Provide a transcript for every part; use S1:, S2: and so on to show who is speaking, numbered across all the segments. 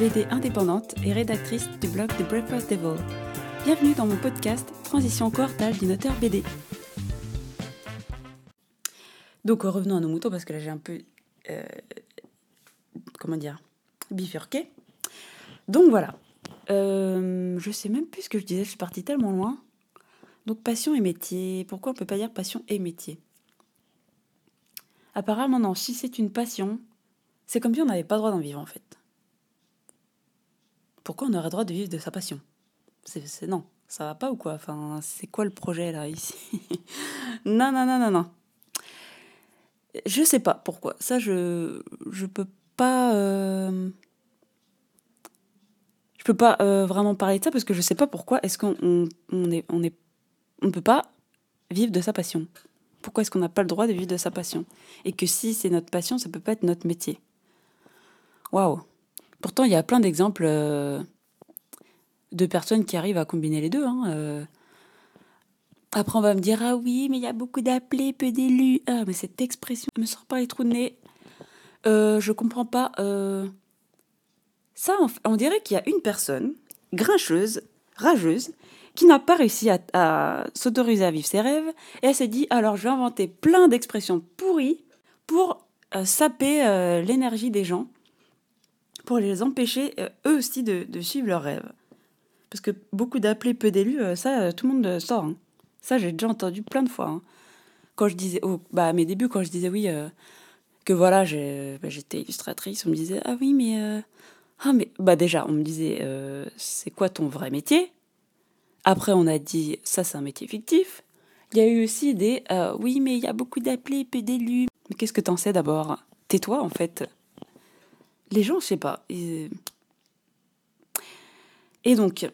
S1: BD indépendante et rédactrice du blog The Breakfast Devil. Bienvenue dans mon podcast Transition cohortale d'une auteur BD. Donc revenons à nos moutons parce que là j'ai un peu... euh, comment dire Bifurqué. Donc voilà. Euh, je sais même plus ce que je disais, je suis partie tellement loin. Donc passion et métier. Pourquoi on peut pas dire passion et métier? Apparemment non, si c'est une passion, c'est comme si on n'avait pas le droit d'en vivre en fait. Pourquoi on aurait le droit de vivre de sa passion? C'est, non, ça va pas ou quoi? Enfin, c'est quoi le projet là ici? Non, non, non, non, non. Je sais pas pourquoi. Ça, je je peux pas. euh, Je peux pas euh, vraiment parler de ça parce que je sais pas pourquoi. Est-ce qu'on on, on est on est on peut pas vivre de sa passion Pourquoi est-ce qu'on n'a pas le droit de vivre de sa passion? Et que si c'est notre passion, ça peut pas être notre métier. Waouh. Pourtant, il y a plein d'exemples euh, de personnes qui arrivent à combiner les deux. hein, euh. Après, on va me dire ah oui, mais il y a beaucoup d'appelés, peu d'élus. Ah, mais cette expression me sort par les trous de nez. Euh, je comprends pas. euh. Ça, on, dirait qu'il y a une personne grincheuse, rageuse, qui n'a pas réussi à, s'autoriser à vivre ses rêves, et elle s'est dit alors je vais inventer plein d'expressions pourries pour saper l'énergie des gens, pour les empêcher euh, eux aussi de, suivre leurs rêves. Parce que beaucoup d'appelés, peu d'élus, euh, ça, euh, tout le monde sort. hein. Ça, j'ai déjà entendu plein de fois. hein. Quand je disais, oh, bah, à mes débuts, quand je disais oui, que voilà, bah, j'étais illustratrice, on me disait, ah oui, mais. ah, mais. Bah, déjà, on me disait, c'est quoi ton vrai métier? Après, on a dit, ça, c'est un métier fictif. Il y a eu aussi des, oui, mais il y a beaucoup d'appelés, peu d'élus. Mais qu'est-ce que t'en sais d'abord? Tais-toi, en fait. Les gens, je sais pas. ils- Et donc,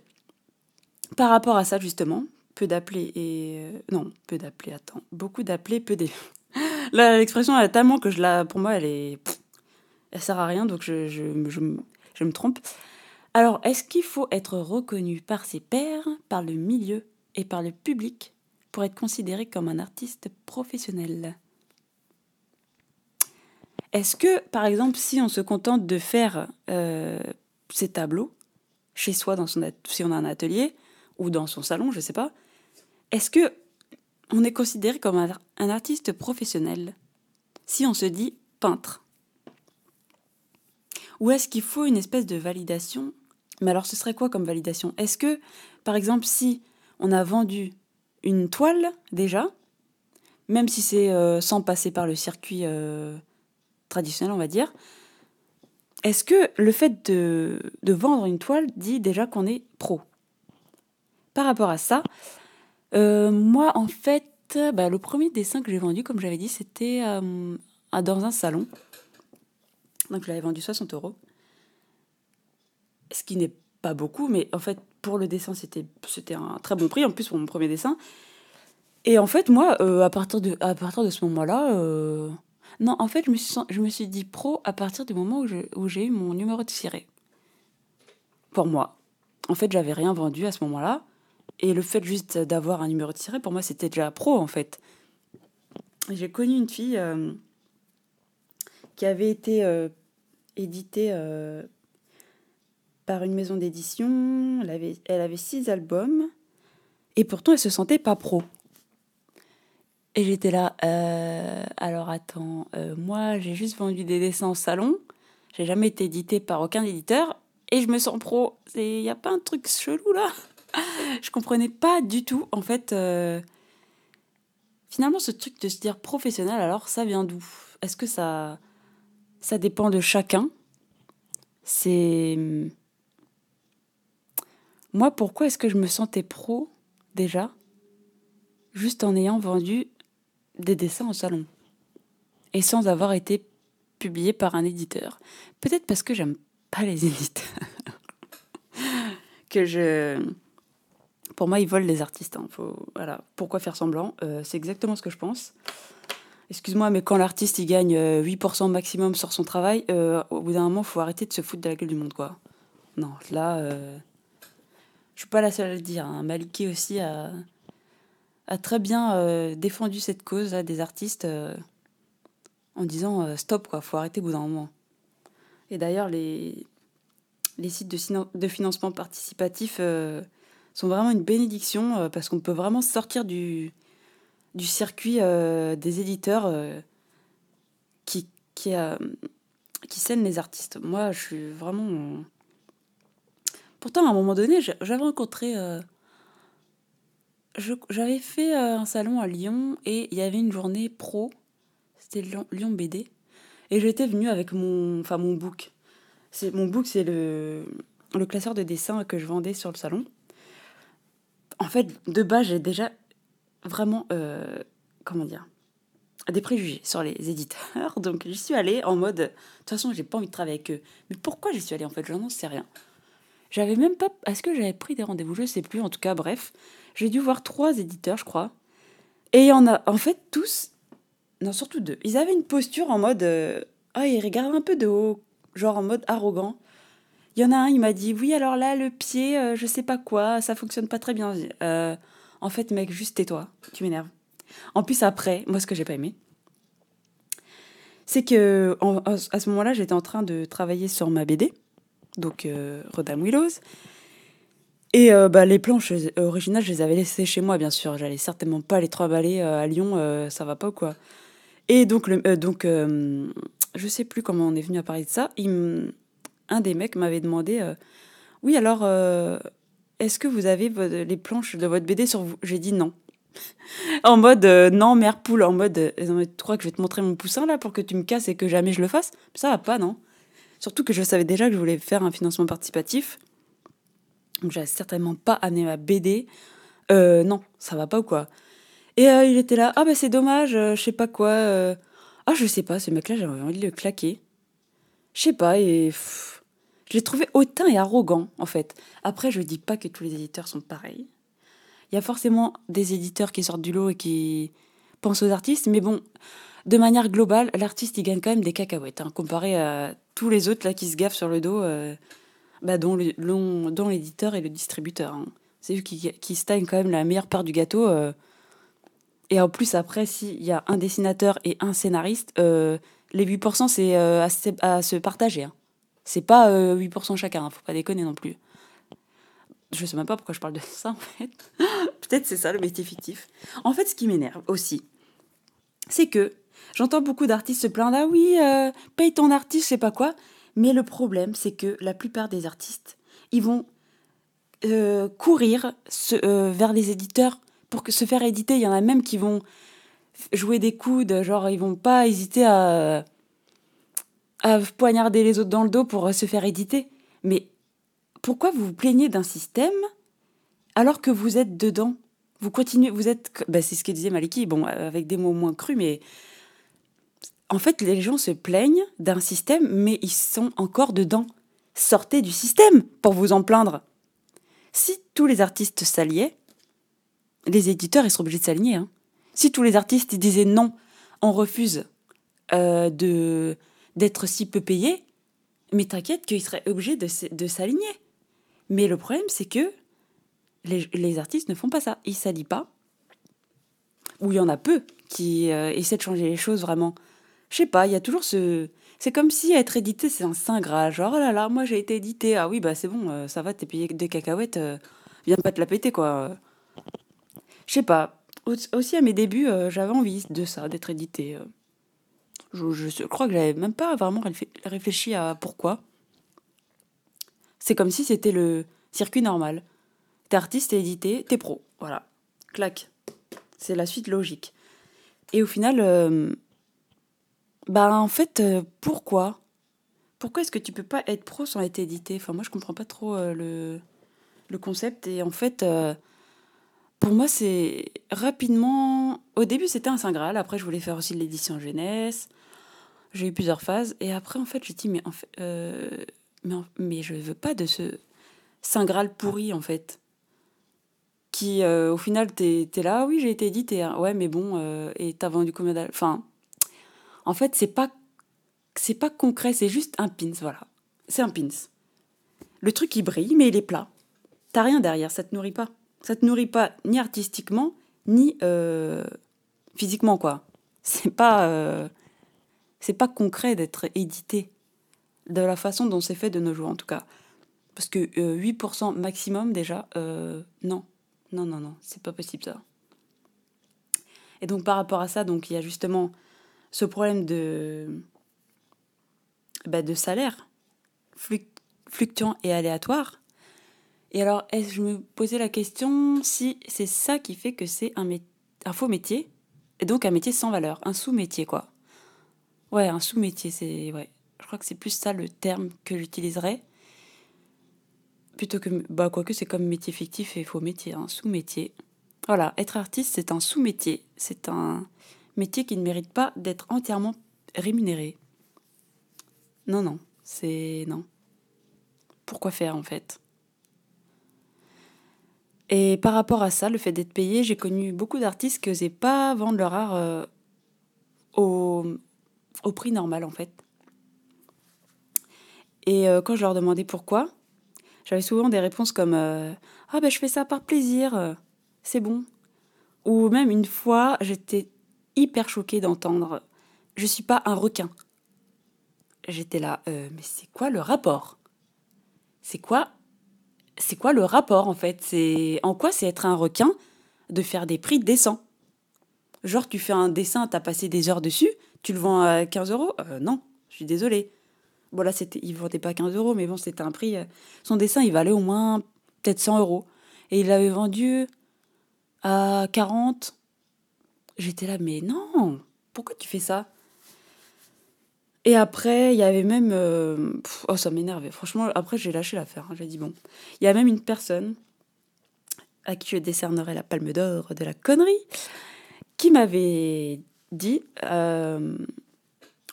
S1: par rapport à ça, justement, peu d'appelés et. euh, non, peu d'appelés, attends. Beaucoup d'appelés, peu. Là, l'expression, elle est tellement que je la. Pour moi, elle est. Elle sert à rien, donc je, je me trompe. Alors, est-ce qu'il faut être reconnu par ses pairs, par le milieu et par le public pour être considéré comme un artiste professionnel? Est-ce que, par exemple, si on se contente de faire euh, ses tableaux chez soi, dans son si on a un atelier, ou dans son salon, je sais pas, est-ce que on est considéré comme un, un artiste professionnel si on se dit peintre? Ou est-ce qu'il faut une espèce de validation? Mais alors, ce serait quoi comme validation? Est-ce que, par exemple, si on a vendu une toile déjà, même si c'est euh, sans passer par le circuit euh, traditionnel, on va dire, est-ce que le fait de, de vendre une toile dit déjà qu'on est pro? Par rapport à ça, euh, moi, en fait, bah, le premier dessin que j'ai vendu, comme j'avais dit, c'était euh, dans un salon. Donc, je l'avais vendu 60 euros. Ce qui n'est pas beaucoup, mais en fait, pour le dessin, c'était un très bon prix, en plus pour mon premier dessin. Et en fait, moi, euh, à, partir de, à partir de ce moment-là, non, en fait, je me, suis, je me suis dit pro à partir du moment où je- où j'ai eu mon numéro de ciré. Pour moi. En fait, j'avais rien vendu à ce moment-là. Et le fait juste d'avoir un numéro de tiré, pour moi, c'était déjà pro, en fait. J'ai connu une fille euh, qui avait été euh, éditée euh, par une maison d'édition. Elle avait, elle avait six albums. Et pourtant, elle se sentait pas pro. Et j'étais là, euh, alors attends, euh, moi, j'ai juste vendu des dessins au salon. J'ai jamais été éditée par aucun éditeur. Et je me sens pro. Il n'y a pas un truc chelou, là? Je comprenais pas du tout en fait euh, finalement ce truc de se dire professionnel alors ça vient d'où? Est-ce que ça ça dépend de chacun? C'est moi pourquoi est-ce que je me sentais pro déjà juste en ayant vendu des dessins au salon et sans avoir été publié par un éditeur peut-être parce que j'aime pas les éditeurs que je pour moi, ils volent les artistes. hein. Faut, voilà. Pourquoi faire semblant? Euh, C'est exactement ce que je pense. Excuse-moi, mais quand l'artiste il gagne euh, 8% maximum sur son travail, euh, au bout d'un moment, faut arrêter de se foutre de la gueule du monde, quoi. Non, là, euh, je suis pas la seule à le dire. Hein. Maliki aussi a, a très bien euh, défendu cette cause là, des artistes euh, en disant euh, stop, quoi. Faut arrêter au bout d'un moment. Et d'ailleurs, les les sites de, financement participatif sont vraiment une bénédiction parce qu'on peut vraiment sortir du, du circuit des éditeurs qui, qui, qui scènent les artistes. Moi, je suis vraiment. Pourtant, à un moment donné, j'avais rencontré. J'avais fait un salon à Lyon et il y avait une journée pro. C'était Lyon, BD. Et j'étais venue avec mon, enfin, mon book. C'est, mon book, c'est le, classeur de dessins que je vendais sur le salon. En fait, de base, j'ai déjà vraiment, euh, comment dire, des préjugés sur les éditeurs. Donc, j'y suis allée en mode, de toute façon, j'ai pas envie de travailler avec eux. Mais pourquoi j'y suis allée en fait? Je n'en sais rien. J'avais même pas. Est-ce que j'avais pris des rendez-vous? Je sais plus. En tout cas, bref, j'ai dû voir trois éditeurs, je crois. Et il y en a, en fait, tous, non, surtout deux. Ils avaient une posture en mode. Euh, ah, ils regardent un peu de haut, genre en mode arrogant. Il y en a un, il m'a dit Oui, alors là, le pied, euh, je sais pas quoi, ça fonctionne pas très bien. Euh, en fait, mec, juste tais-toi, tu m'énerves. En plus, après, moi, ce que j'ai pas aimé, c'est que à ce moment-là, j'étais en train de travailler sur ma BD, donc Rodam Willows. Et bah, les planches originales, je les avais laissées chez moi, bien sûr. J'allais certainement pas les trois balais à Lyon, ça va pas ou quoi. Et donc, le, euh, donc euh, je sais plus comment on est venu à parler de ça. Un des mecs m'avait demandé euh, Oui, alors, est-ce que vous avez les planches de votre BD sur vous? J'ai dit non. en mode non, mère poule, en mode tu crois que je vais te montrer mon poussin là pour que tu me casses et que jamais je le fasse? Ça va pas, non Surtout que je savais déjà que je voulais faire un financement participatif. Donc, j'avais certainement pas amené ma BD. non, ça va pas ou quoi? Et euh, il était là, ah bah c'est dommage, euh, je sais pas quoi. Euh. Ah je sais pas, ce mec-là, j'avais envie de le claquer. Je sais pas, et je l'ai trouvé hautain et arrogant, en fait. Après, je dis pas que tous les éditeurs sont pareils. Il y a forcément des éditeurs qui sortent du lot et qui pensent aux artistes, mais bon, de manière globale, l'artiste, il gagne quand même des cacahuètes, hein, comparé à tous les autres là qui se gaffent sur le dos, bah, dont l'éditeur et le distributeur. Hein. C'est eux qui, qui stagnent quand même la meilleure part du gâteau. Et en plus, après, s'il y a un dessinateur et un scénariste, euh, les 8%, c'est euh, à, se partager. Hein. C'est pas 8% euh, chacun, hein, faut pas déconner non plus. Je sais même pas pourquoi je parle de ça, en fait. Peut-être c'est ça le métier fictif. En fait, ce qui m'énerve aussi, c'est que j'entends beaucoup d'artistes se plaindre Ah oui, paye ton artiste, je sais pas quoi. Mais le problème, c'est que la plupart des artistes, ils vont courir vers les éditeurs pour se faire éditer. Il y en a même qui vont jouer des coudes, genre ils vont pas hésiter à, à poignarder les autres dans le dos pour se faire éditer. Mais pourquoi vous vous plaignez d'un système alors que vous êtes dedans? Vous continuez, vous êtes. Bah, c'est ce que disait Maliki, bon, avec des mots moins crus, mais. En fait, les gens se plaignent d'un système, mais ils sont encore dedans. Sortez du système pour vous en plaindre. Si tous les artistes s'alliaient, les éditeurs, ils sont obligés de s'aligner. Hein. Si tous les artistes disaient non, on refuse euh, d'être si peu payés, mais t'inquiète qu'ils seraient obligés de, s'aligner. Mais le problème, c'est que les, artistes ne font pas ça. Ils s'allient pas. Ou il y en a peu qui euh, essaient de changer les choses vraiment. Je sais pas, il y a toujours ce... C'est comme si être édité, c'est un saint gras. Genre, oh là là, moi j'ai été édité. Ah oui, bah c'est bon, euh, ça va, t'es payé des cacahuètes. viens pas te la péter, quoi. Je sais pas. Aussi à mes débuts, euh, j'avais envie de ça, d'être édité. Euh. Je, crois que j'avais même pas vraiment réfléchi à pourquoi. C'est comme si c'était le circuit normal. T'es artiste, t'es édité, t'es pro. Voilà. Clac. C'est la suite logique. Et au final, euh, bah en fait, pourquoi? Pourquoi est-ce que tu peux pas être pro sans être édité? Enfin, moi, je comprends pas trop le, le concept. Et en fait, pour moi, c'est rapidement. Au début, c'était un Saint Graal. Après, je voulais faire aussi de l'édition jeunesse. J'ai eu plusieurs phases. Et après, en fait, j'ai dit, mais, en fait, euh, mais, mais je veux pas de ce Saint Graal pourri, en fait. Qui, euh, au final, t'es es là, oui, j'ai été édité. Hein. Ouais, mais bon, euh, et t'as vendu combien d'albums Enfin, en fait, c'est pas, c'est pas concret, c'est juste un pins, voilà. C'est un pins. Le truc, il brille, mais il est plat. T'as rien derrière, ça te nourrit pas. Ça te nourrit pas ni artistiquement, ni euh, physiquement, quoi. C'est pas, euh, c'est pas concret d'être édité de la façon dont c'est fait de nos jours, en tout cas. Parce que 8% maximum déjà, non. Non, non, non, c'est pas possible ça. Et donc par rapport à ça, donc il y a justement ce problème de, bah, de salaire fluctuant et aléatoire. Et alors, est-ce je me posais la question si c'est ça qui fait que c'est un, un faux métier, et donc un métier sans valeur, un sous-métier quoi. Ouais, un sous-métier, c'est ouais. Je crois que c'est plus ça le terme que j'utiliserais. Plutôt que bah quoique c'est comme métier fictif et faux métier, un sous-métier. Voilà, être artiste, c'est un sous-métier. C'est un métier qui ne mérite pas d'être entièrement rémunéré. Non, non, c'est non. Pourquoi faire en fait? Et par rapport à ça, le fait d'être payé, j'ai connu beaucoup d'artistes qui n'osaient pas vendre leur art euh, au, prix normal en fait. Et euh, quand je leur demandais pourquoi, j'avais souvent des réponses comme euh, Ah ben je fais ça par plaisir, c'est bon. Ou même une fois, j'étais hyper choquée d'entendre Je suis pas un requin. J'étais là, euh, mais c'est quoi le rapport? C'est quoi C'est quoi le rapport en fait? C'est En quoi c'est être un requin de faire des prix décents? Genre, tu fais un dessin, t'as passé des heures dessus, tu le vends à 15 euros? Euh, Non, je suis désolée. Bon, là, c'était, il vendait pas 15 euros, mais bon, c'était un prix. Euh, son dessin, il valait au moins peut-être 100 euros. Et il l'avait vendu à 40. J'étais là, mais non, pourquoi tu fais ça? Et après, il y avait même... Euh, oh, ça m'énervait. Franchement, après, j'ai lâché l'affaire. Hein. J'ai dit, bon. Il y a même une personne à qui je décernerai la palme d'or de la connerie, qui m'avait dit, euh,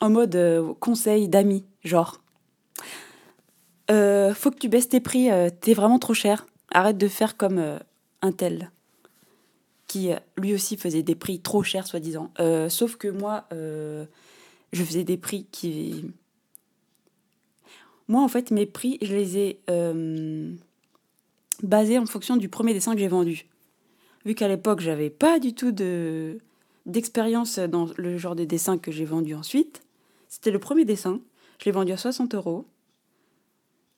S1: en mode euh, conseil d'amis, genre, faut que tu baisses tes prix, t'es vraiment trop cher. Arrête de faire comme un tel qui lui aussi faisait des prix trop chers, soi-disant. Euh, sauf que moi, euh, je faisais des prix qui... Moi, en fait, mes prix, je les ai euh, basés en fonction du premier dessin que j'ai vendu. Vu qu'à l'époque, j'avais pas du tout de d'expérience dans le genre de dessin que j'ai vendu ensuite. C'était le premier dessin. Je l'ai vendu à 60 euros.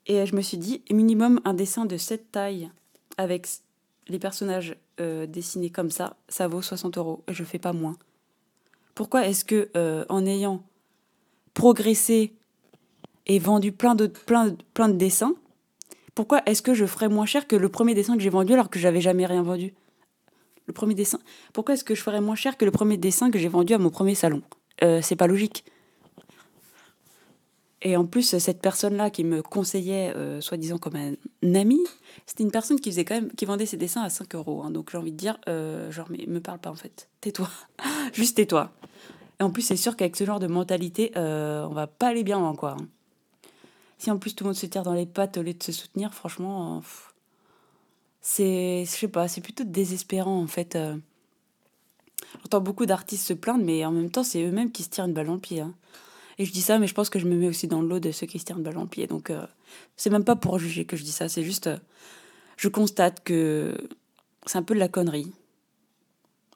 S1: Et je me suis dit, minimum un dessin de cette taille avec les personnages euh, dessinés comme ça, ça vaut 60 euros. Je fais pas moins. Pourquoi est-ce que euh, en ayant progressé et vendu plein de, plein, plein de dessins, pourquoi est-ce que je ferais moins cher que le premier dessin que j'ai vendu alors que j'avais jamais rien vendu? Le premier dessin. Pourquoi est-ce que je ferais moins cher que le premier dessin que j'ai vendu à mon premier salon? Euh, C'est pas logique. Et en plus, cette personne-là qui me conseillait, euh, soi-disant comme un ami, c'était une personne qui faisait quand même, qui vendait ses dessins à 5 euros. Hein. donc j'ai envie de dire, euh, genre, mais me parle pas en fait. Tais-toi. Juste tais-toi. Et en plus, c'est sûr qu'avec ce genre de mentalité, euh, on va pas aller bien loin, quoi. Hein. Si en plus tout le monde se tire dans les pattes au lieu de se soutenir, franchement, c'est, je sais pas, c'est plutôt désespérant en fait. J'entends beaucoup d'artistes se plaindre, mais en même temps, c'est eux-mêmes qui se tirent une balle dans le pied. Hein. Et je dis ça, mais je pense que je me mets aussi dans le lot de ceux qui se tiennent balle en pied. Donc, euh, c'est même pas pour juger que je dis ça, c'est juste. Euh, je constate que c'est un peu de la connerie.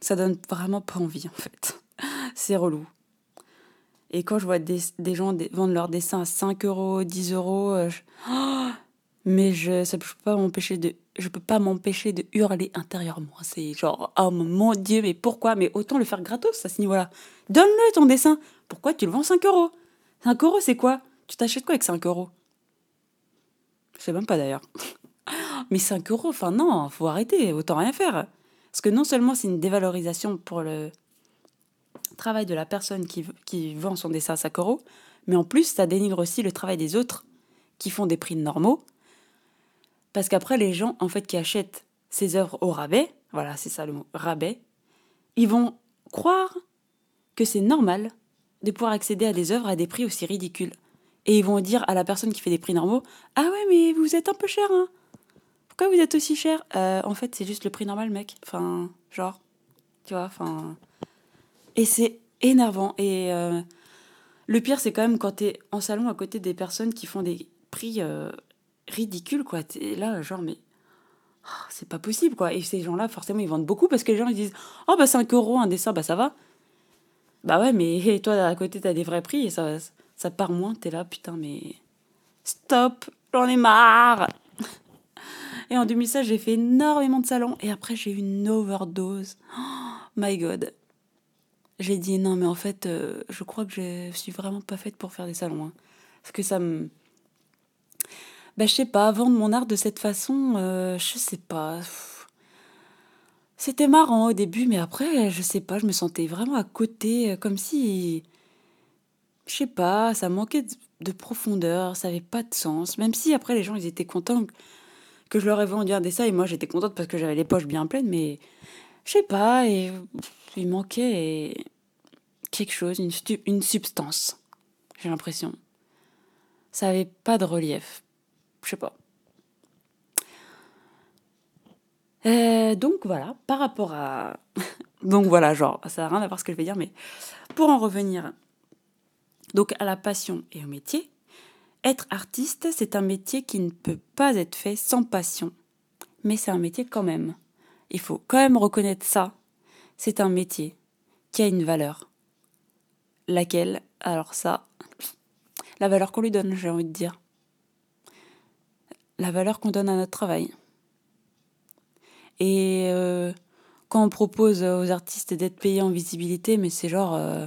S1: Ça donne vraiment pas envie, en fait. c'est relou. Et quand je vois des, gens vendre leurs dessins à 5 euros, 10 euros, euh, mais je, ça, peux pas m'empêcher de, je peux pas m'empêcher de hurler intérieurement. C'est genre, oh mon Dieu, mais pourquoi? Mais autant le faire gratos à ce niveau-là. Donne-le ton dessin. Pourquoi tu le vends 5 euros? 5 euros, c'est quoi? Tu t'achètes quoi avec 5 euros? Je sais même pas d'ailleurs. Mais 5 euros, enfin non, faut arrêter, autant rien faire. Parce que non seulement c'est une dévalorisation pour le travail de la personne qui, vend son dessin à 5 euros, mais en plus ça dénigre aussi le travail des autres qui font des prix normaux. Parce qu'après, les gens en fait qui achètent ces œuvres au rabais, voilà, c'est ça le mot, rabais, ils vont croire que c'est normal de pouvoir accéder à des œuvres à des prix aussi ridicules. Et ils vont dire à la personne qui fait des prix normaux Ah ouais, mais vous êtes un peu cher, hein Pourquoi vous êtes aussi cher? Euh, En fait, c'est juste le prix normal, mec. Enfin, genre, tu vois, enfin. Et c'est énervant. Et euh, le pire, c'est quand même quand t'es en salon à côté des personnes qui font des prix euh, ridicules, quoi. T'es là, genre, mais. Oh, c'est pas possible, quoi. Et ces gens-là, forcément, ils vendent beaucoup parce que les gens, ils disent Oh, bah 5 euros un dessin, bah ça va. Bah ouais, mais toi, à côté, t'as des vrais prix et ça, ça part moins. T'es là, putain, mais. Stop J'en ai marre Et en 2016, j'ai fait énormément de salons. Et après, j'ai eu une overdose. Oh, my God. J'ai dit non, mais en fait, euh, je crois que je suis vraiment pas faite pour faire des salons. Hein. Parce que ça me. Bah, je sais pas, vendre mon art de cette façon, euh, je sais pas. C'était marrant au début, mais après, je sais pas, je me sentais vraiment à côté, euh, comme si. Je sais pas, ça manquait de profondeur, ça avait pas de sens. Même si après, les gens, ils étaient contents que je leur ai vendu un dessin et moi, j'étais contente parce que j'avais les poches bien pleines, mais je sais pas, et il manquait quelque chose, une, une substance, j'ai l'impression. Ça avait pas de relief. Je sais pas. Euh, donc voilà, par rapport à... donc voilà, genre, ça n'a rien à voir ce que je vais dire, mais pour en revenir donc à la passion et au métier, être artiste, c'est un métier qui ne peut pas être fait sans passion. Mais c'est un métier quand même. Il faut quand même reconnaître ça. C'est un métier qui a une valeur. Laquelle? Alors ça, la valeur qu'on lui donne, j'ai envie de dire. La valeur qu'on donne à notre travail. Et euh, quand on propose aux artistes d'être payés en visibilité, mais c'est genre... Euh,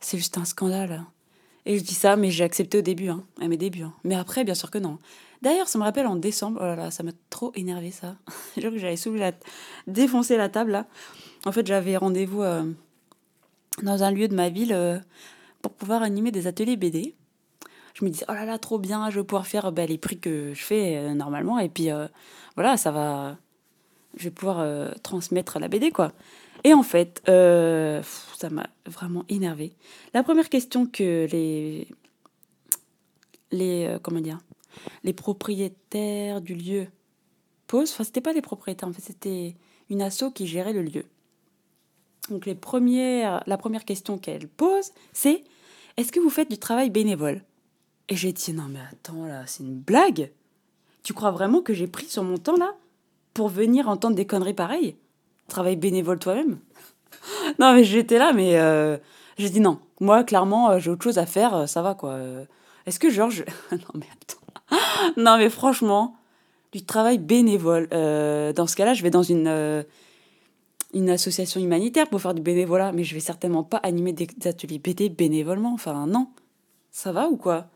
S1: c'est juste un scandale. Et je dis ça, mais j'ai accepté au début, hein, à mes débuts. Hein. Mais après, bien sûr que non. D'ailleurs, ça me rappelle en décembre, oh là là, ça m'a trop énervé ça. Je que j'avais soulevé la... défoncer la table là. En fait, j'avais rendez-vous euh, dans un lieu de ma ville pour pouvoir animer des ateliers BD. Je me disais, oh là là, trop bien, je vais pouvoir faire bah, les prix que je fais normalement. Et puis voilà, ça va. Je vais pouvoir transmettre la BD quoi. Et en fait, ça m'a vraiment énervé. La première question que les. Les. comment dire les propriétaires du lieu posent. Enfin, c'était pas les propriétaires, en fait, c'était une asso qui gérait le lieu. Donc, les premières, la première question qu'elle pose, c'est Est-ce que vous faites du travail bénévole? Et j'ai dit Non, mais attends, là, c'est une blague Tu crois vraiment que j'ai pris sur mon temps, là, pour venir entendre des conneries pareilles Travail bénévole toi-même Non, mais j'étais là, mais euh, j'ai dit non. Moi, clairement, euh, j'ai autre chose à faire, euh, ça va, quoi. Est-ce que, je... non, mais attends. non, mais franchement, du travail bénévole. Dans ce cas-là, je vais dans une, une association humanitaire pour faire du bénévolat, mais je vais certainement pas animer des ateliers BD bénévolement. Enfin, non. Ça va ou quoi?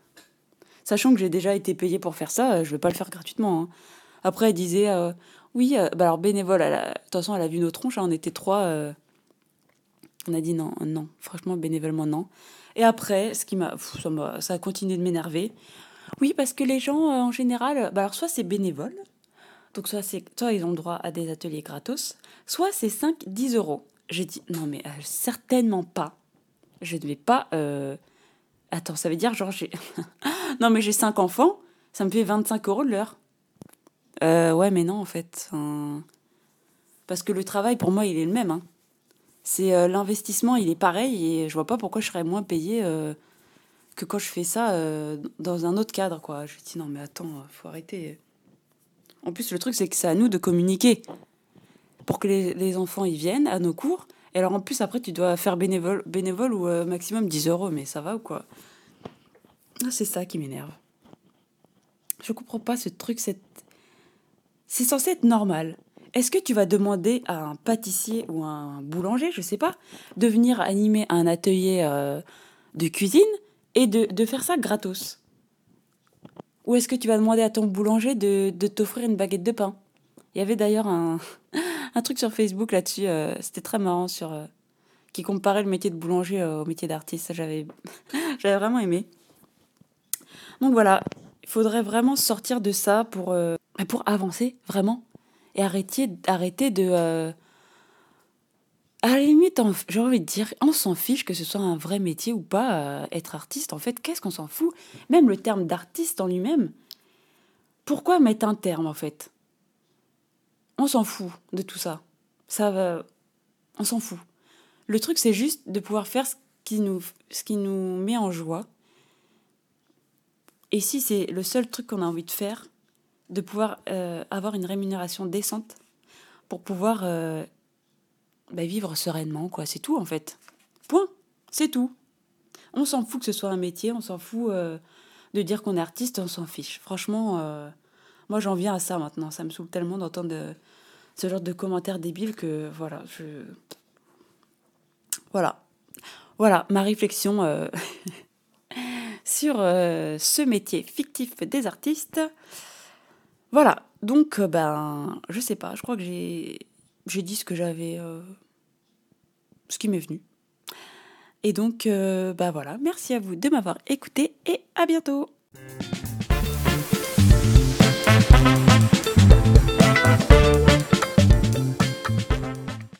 S1: Sachant que j'ai déjà été payée pour faire ça, je vais pas le faire gratuitement. Hein. Après, elle disait, oui, bah alors bénévole, de toute façon, elle a vu nos tronches, hein, on était trois. on a dit non, non, franchement, bénévolement, non. Et après, ce qui m'a, ça, a continué de m'énerver. Oui, parce que les gens, euh, en général, bah alors soit c'est bénévole, donc soit, c'est, soit ils ont le droit à des ateliers gratos, soit c'est 5, 10 euros. J'ai dit, non mais euh, certainement pas. Je ne vais pas... Euh, attends, ça veut dire genre j'ai... non mais j'ai 5 enfants, ça me fait 25 euros de l'heure. Ouais, mais non, en fait. Parce que le travail, pour moi, il est le même. Hein. C'est l'investissement, il est pareil, et je vois pas pourquoi je serais moins payé que quand je fais ça euh, dans un autre cadre, quoi. Je me dis non, mais attends, faut arrêter. En plus, le truc, c'est que c'est à nous de communiquer pour que les, enfants ils viennent à nos cours. Et alors, en plus, après, tu dois faire bénévole, ou euh, maximum 10 euros, mais ça va ou quoi? Ah, C'est ça qui m'énerve. Je comprends pas ce truc, c'est censé être normal. Est-ce que tu vas demander à un pâtissier ou un boulanger, je sais pas, de venir animer un atelier euh, de cuisine et de, faire ça gratos? Ou est-ce que tu vas demander à ton boulanger de, t'offrir une baguette de pain? Il y avait d'ailleurs un, truc sur Facebook là-dessus, euh, c'était très marrant, sur, euh, qui comparait le métier de boulanger au métier d'artiste. J'avais vraiment aimé. Donc voilà, il faudrait vraiment sortir de ça pour, pour avancer, vraiment. Et arrêter, arrêter de à la limite, j'ai envie de dire, on s'en fiche que ce soit un vrai métier ou pas, euh, être artiste. En fait, qu'est-ce qu'on s'en fout? Même le terme d'artiste en lui-même, pourquoi mettre un terme en fait? On s'en fout de tout ça. Ça va, on s'en fout. Le truc, c'est juste de pouvoir faire ce qui nous, ce qui nous met en joie. Et si c'est le seul truc qu'on a envie de faire, de pouvoir euh, avoir une rémunération décente pour pouvoir euh, bah, vivre sereinement, quoi. C'est tout, en fait. Point. C'est tout. On s'en fout que ce soit un métier, on s'en fout euh, de dire qu'on est artiste, on s'en fiche. Franchement, Moi, j'en viens à ça maintenant. Ça me saoule tellement d'entendre ce genre de commentaires débiles que voilà, je. Voilà. Voilà ma réflexion sur euh, ce métier fictif des artistes. Voilà, donc euh, ben je sais pas, je crois que j'ai dit ce que j'avais euh, ce qui m'est venu. Et donc ben voilà, merci à vous de m'avoir écouté et à bientôt.